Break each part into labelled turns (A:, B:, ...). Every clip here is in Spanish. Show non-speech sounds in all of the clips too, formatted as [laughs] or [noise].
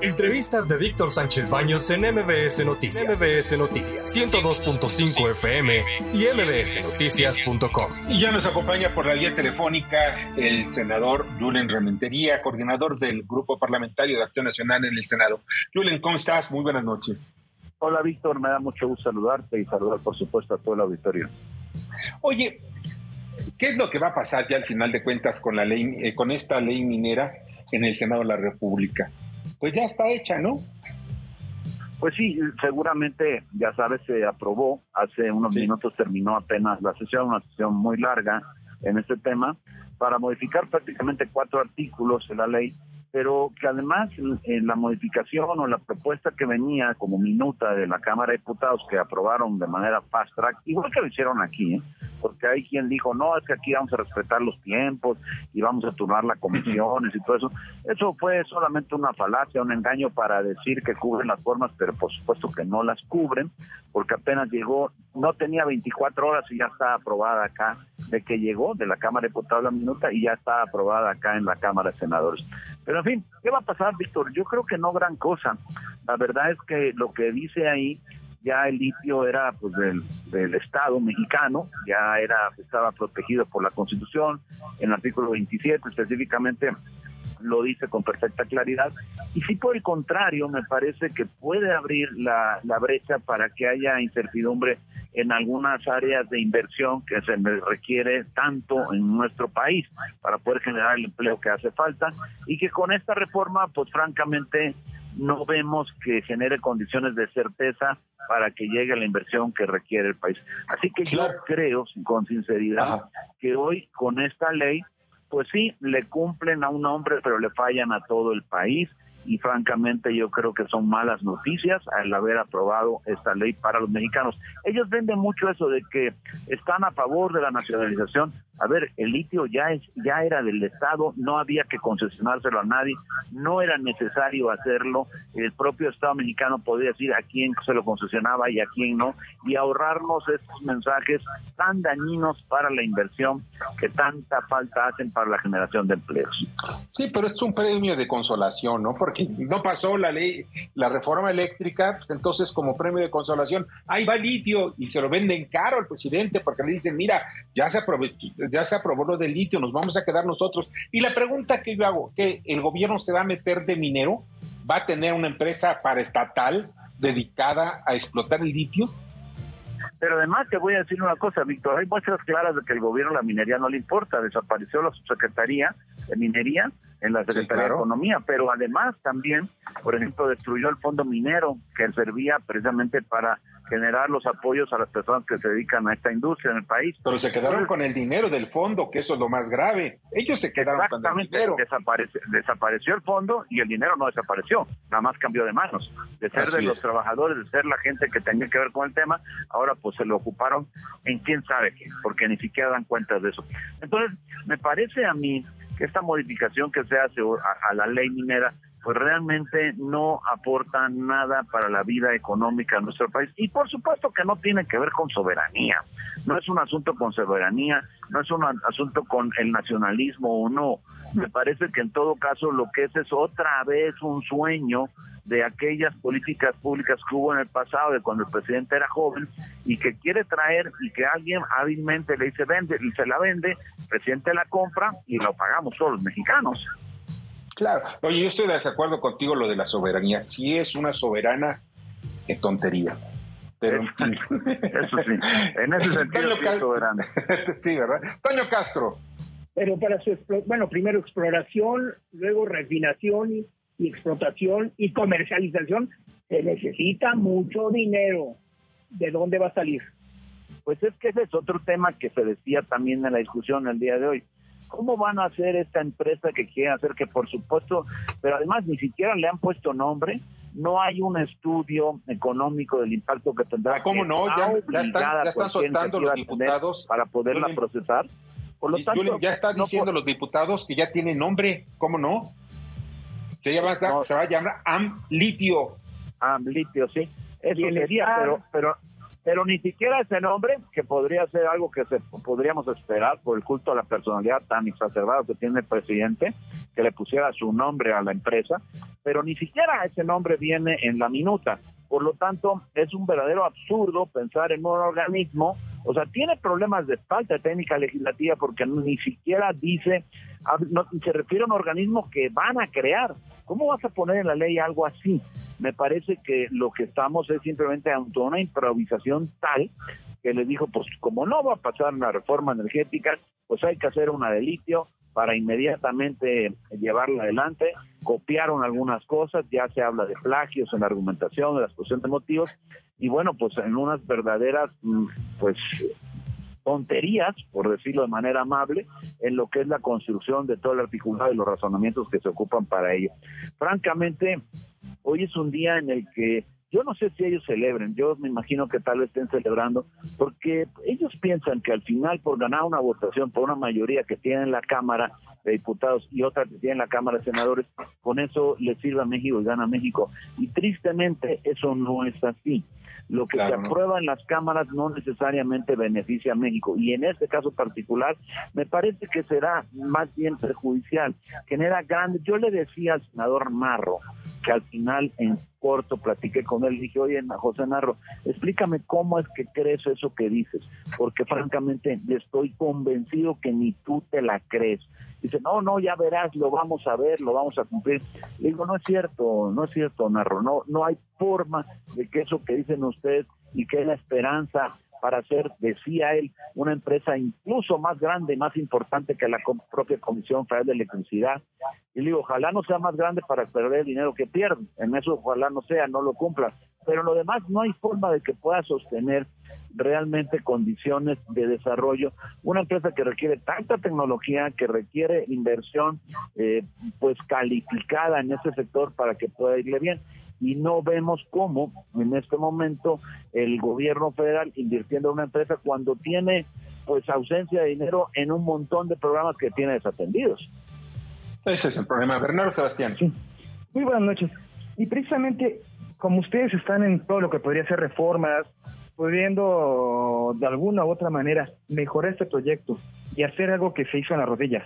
A: Entrevistas de Víctor Sánchez Baños en MBS Noticias. MBS Noticias 102.5 FM y mbsnoticias.com.
B: Y ya nos acompaña por la vía telefónica el senador Julen Rementería, coordinador del Grupo Parlamentario de Acción Nacional en el Senado. Julen, ¿cómo estás? Muy buenas noches.
C: Hola Víctor, me da mucho gusto saludarte y saludar por supuesto a todo el auditorio.
B: Oye, ¿qué es lo que va a pasar ya al final de cuentas con la ley, eh, con esta ley minera en el Senado de la República? Pues ya está hecha, ¿no?
C: Pues sí, seguramente, ya sabes, se aprobó, hace unos minutos terminó apenas la sesión, una sesión muy larga en este tema, para modificar prácticamente cuatro artículos de la ley, pero que además en la modificación o la propuesta que venía como minuta de la Cámara de Diputados que aprobaron de manera fast track, igual que lo hicieron aquí, ¿eh? Porque hay quien dijo, no, es que aquí vamos a respetar los tiempos y vamos a turnar las comisiones y todo eso. Eso fue solamente una falacia, un engaño para decir que cubren las formas, pero por supuesto que no las cubren, porque apenas llegó, no tenía 24 horas y ya está aprobada acá, de que llegó de la Cámara de Diputados la minuta y ya está aprobada acá en la Cámara de Senadores. Pero en fin, ¿qué va a pasar, Víctor? Yo creo que no gran cosa. La verdad es que lo que dice ahí ya el litio era pues del, del, Estado mexicano, ya era estaba protegido por la Constitución, en el artículo 27 específicamente lo dice con perfecta claridad. Y si por el contrario, me parece que puede abrir la, la brecha para que haya incertidumbre en algunas áreas de inversión que se requiere tanto en nuestro país para poder generar el empleo que hace falta y que con esta reforma, pues francamente, no vemos que genere condiciones de certeza para que llegue la inversión que requiere el país. Así que yo creo, con sinceridad, que hoy con esta ley pues sí, le cumplen a un hombre, pero le fallan a todo el país y francamente yo creo que son malas noticias al haber aprobado esta ley para los mexicanos. Ellos venden mucho eso de que están a favor de la nacionalización. A ver, el litio ya es ya era del Estado, no había que concesionárselo a nadie, no era necesario hacerlo. El propio Estado mexicano podía decir a quién se lo concesionaba y a quién no y ahorrarnos estos mensajes tan dañinos para la inversión que tanta falta hacen para la generación de empleos.
B: Sí, pero es un premio de consolación, ¿no? Porque no pasó la ley, la reforma eléctrica, pues entonces como premio de consolación, ahí va litio y se lo venden caro al presidente porque le dicen, mira, ya se aprobó, ya se aprobó lo del litio, nos vamos a quedar nosotros. Y la pregunta que yo hago, que el gobierno se va a meter de minero, va a tener una empresa paraestatal dedicada a explotar el litio.
C: Pero además te voy a decir una cosa, Víctor, hay muestras claras de que el gobierno la minería no le importa, desapareció la subsecretaría de minería en la Secretaría de Economía, pero además también, por ejemplo, destruyó el fondo minero que servía precisamente para generar los apoyos a las personas que se dedican a esta industria en el país.
B: Pero se quedaron con el dinero del fondo, que eso es lo más grave. Ellos se quedaron con el dinero.
C: desapareció el fondo y el dinero no desapareció, nada más cambió de manos. De ser de los trabajadores, de ser la gente que tenía que ver con el tema, ahora pues se lo ocuparon en quién sabe qué, porque ni siquiera dan cuenta de eso. Entonces, me parece a mí que esta modificación que se hace a la ley minera pues realmente no aporta nada para la vida económica de nuestro país. Y por supuesto que no tiene que ver con soberanía. No es un asunto con soberanía, no es un asunto con el nacionalismo o no. Me parece que en todo caso lo que es es otra vez un sueño de aquellas políticas públicas que hubo en el pasado, de cuando el presidente era joven, y que quiere traer y que alguien hábilmente le dice vende y se la vende, el presidente la compra y lo pagamos todos los mexicanos.
B: Claro. Oye, yo estoy de acuerdo contigo lo de la soberanía. Si es una soberana, es tontería. Pero
C: en [laughs] fin. Eso sí. En ese sentido, sí soberana. [laughs]
B: sí, ¿verdad? Toño Castro.
D: Pero para su, bueno, primero exploración, luego refinación y, y explotación y comercialización, se necesita mucho dinero. ¿De dónde va a salir?
C: Pues es que ese es otro tema que se decía también en la discusión el día de hoy. ¿Cómo van a hacer esta empresa que quieren hacer? Que por supuesto, pero además ni siquiera le han puesto nombre, no hay un estudio económico del impacto que tendrá.
B: Ah, ¿Cómo no? Ya, están, ya están soltando los diputados.
C: Para poderla procesar.
B: Por lo tanto, ya están diciendo los diputados que ya tiene nombre, ¿cómo no? Se, llama, se va a llamar AMLitio.
C: AMLitio, sí. Eso sería, pero, pero pero ni siquiera ese nombre, que podría ser algo que se podríamos esperar por el culto a la personalidad tan exacerbado que tiene el presidente, que le pusiera su nombre a la empresa, pero ni siquiera ese nombre viene en la minuta. Por lo tanto, es un verdadero absurdo pensar en un organismo, o sea, tiene problemas de falta de técnica legislativa porque ni siquiera dice, se refiere a un organismo que van a crear. ¿Cómo vas a poner en la ley algo así? Me parece que lo que estamos es simplemente ante una improvisación tal que le dijo, pues como no va a pasar una reforma energética, pues hay que hacer una de litio, para inmediatamente llevarla adelante. Copiaron algunas cosas, ya se habla de plagios en la argumentación, de la exposición de motivos, y bueno, pues en unas verdaderas, mm, pues tonterías, por decirlo de manera amable, en lo que es la construcción de todo el articulado y los razonamientos que se ocupan para ello. Francamente, hoy es un día en el que yo no sé si ellos celebren, yo me imagino que tal vez estén celebrando, porque ellos piensan que al final por ganar una votación por una mayoría que tiene en la Cámara de Diputados y otra que tiene en la Cámara de Senadores, con eso les sirve a México y gana México. Y tristemente eso no es así. Lo que se aprueba en las cámaras no necesariamente beneficia a México y en este caso particular me parece que será más bien perjudicial. Genera grandes. Yo le decía al senador Marro que al final en corto platiqué con él y dije, oye, José Narro, explícame cómo es que crees eso que dices, porque francamente estoy convencido que ni tú te la crees. Dice, no, no, ya verás, lo vamos a ver, lo vamos a cumplir. Le digo, no es cierto, no es cierto, Narro, no, no hay forma de que eso que dicen ustedes y que es la esperanza para hacer, decía él, una empresa incluso más grande, más importante que la propia Comisión Federal de Electricidad. Y le digo, ojalá no sea más grande para perder el dinero que pierde. En eso ojalá no sea, no lo cumpla. Pero lo demás no hay forma de que pueda sostener realmente condiciones de desarrollo. Una empresa que requiere tanta tecnología, que requiere inversión eh, pues calificada en ese sector para que pueda irle bien. Y no vemos cómo en este momento el gobierno federal invirtiendo en una empresa cuando tiene pues ausencia de dinero en un montón de programas que tiene desatendidos.
B: Ese es el problema. Bernardo Sebastián.
E: Muy buenas noches. Y precisamente como ustedes están en todo lo que podría ser reformas, pudiendo de alguna u otra manera mejorar este proyecto y hacer algo que se hizo en las rodillas,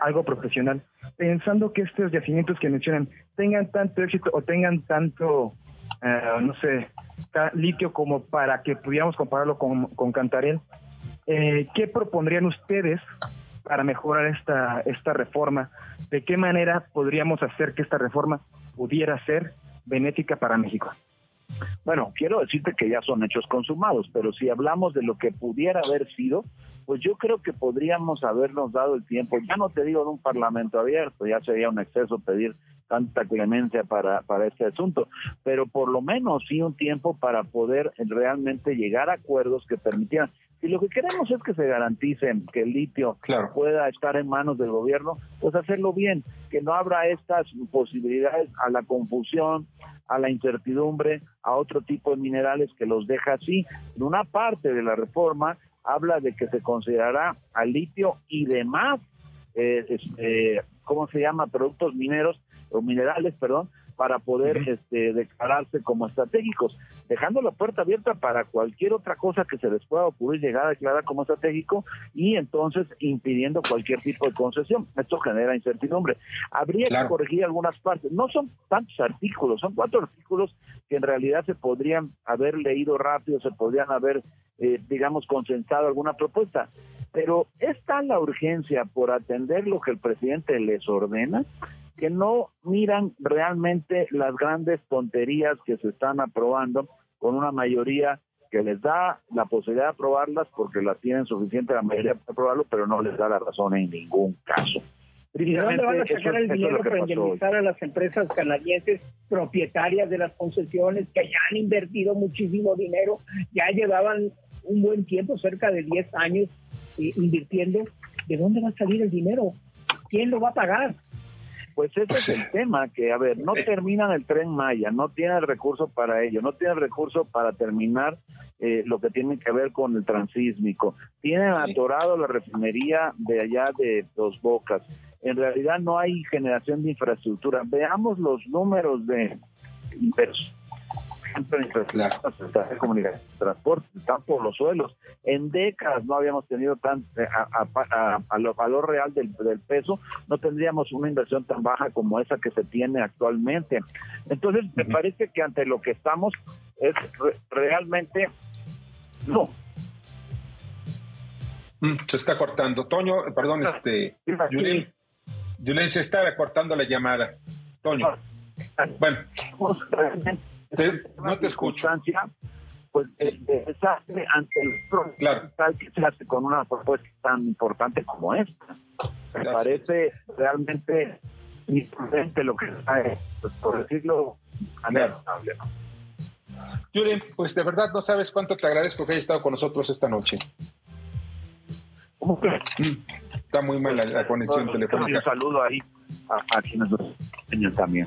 E: algo profesional, pensando que estos yacimientos que mencionan tengan tanto éxito o tengan tanto, eh, no sé, litio como para que pudiéramos compararlo con, con Cantarel, eh, ¿qué propondrían ustedes para mejorar esta, esta reforma? ¿De qué manera podríamos hacer que esta reforma pudiera ser benéfica para México?
C: Bueno, quiero decirte que ya son hechos consumados, pero si hablamos de lo que pudiera haber sido, pues yo creo que podríamos habernos dado el tiempo, ya no te digo de un parlamento abierto, ya sería un exceso pedir tanta clemencia para, para este asunto, pero por lo menos sí un tiempo para poder realmente llegar a acuerdos que permitieran si lo que queremos es que se garantice que el litio pueda estar en manos del gobierno, pues hacerlo bien, que no abra estas posibilidades a la confusión, a la incertidumbre, a otro tipo de minerales que los deja así. En una parte de la reforma habla de que se considerará al litio y demás, eh, este, ¿cómo se llama? Productos mineros o minerales, perdón, para poder este, declararse como estratégicos, dejando la puerta abierta para cualquier otra cosa que se les pueda ocurrir llegar a declarar como estratégico y entonces impidiendo cualquier tipo de concesión. Esto genera incertidumbre. Habría que corregir algunas partes. No son tantos artículos, son cuatro artículos que en realidad se podrían haber leído rápido, se podrían haber, eh, digamos, consensado alguna propuesta. Pero es tan la urgencia por atender lo que el presidente les ordena que no miran realmente las grandes tonterías que se están aprobando con una mayoría que les da la posibilidad de aprobarlas porque las tienen suficiente la mayoría para aprobarlo, pero no les da la razón en ningún caso.
D: ¿Y dónde van a sacar el dinero para indemnizar a las empresas canadienses propietarias de las concesiones que ya han invertido muchísimo dinero, ya llevaban un buen tiempo, cerca de 10 años, eh, invirtiendo? ¿De dónde va a salir el dinero? ¿Quién lo va a pagar?
C: Pues ese es el tema, que a ver, no terminan el tren Maya, no tienen el recurso para ello, no tienen el recurso para terminar eh, lo que tiene que ver con el transísmico, tienen atorado la refinería de allá de Dos Bocas, en realidad no hay generación de infraestructura. Veamos los números de inversión ejemplo, en infraestructura de comunicación, transporte, están por los suelos. En décadas no habíamos tenido tan, eh, a, a, lo valor real del, peso, no tendríamos una inversión tan baja como esa que se tiene actualmente. Entonces, me parece que ante lo que estamos es realmente no.
B: Mm, se está cortando. Toño, perdón, ah, este, Julen, se está cortando la llamada. Toño. Bueno, no te escucho.
C: Pues sí. desastre ante el claro. que se hace con una propuesta tan importante como esta. Me parece realmente imprudente lo que está, pues, por decirlo, anertable.
B: Julen, pues de verdad no sabes cuánto te agradezco que hayas estado con nosotros esta noche. Está muy mala la conexión telefónica.
C: Un saludo ahí a, quienes nos también.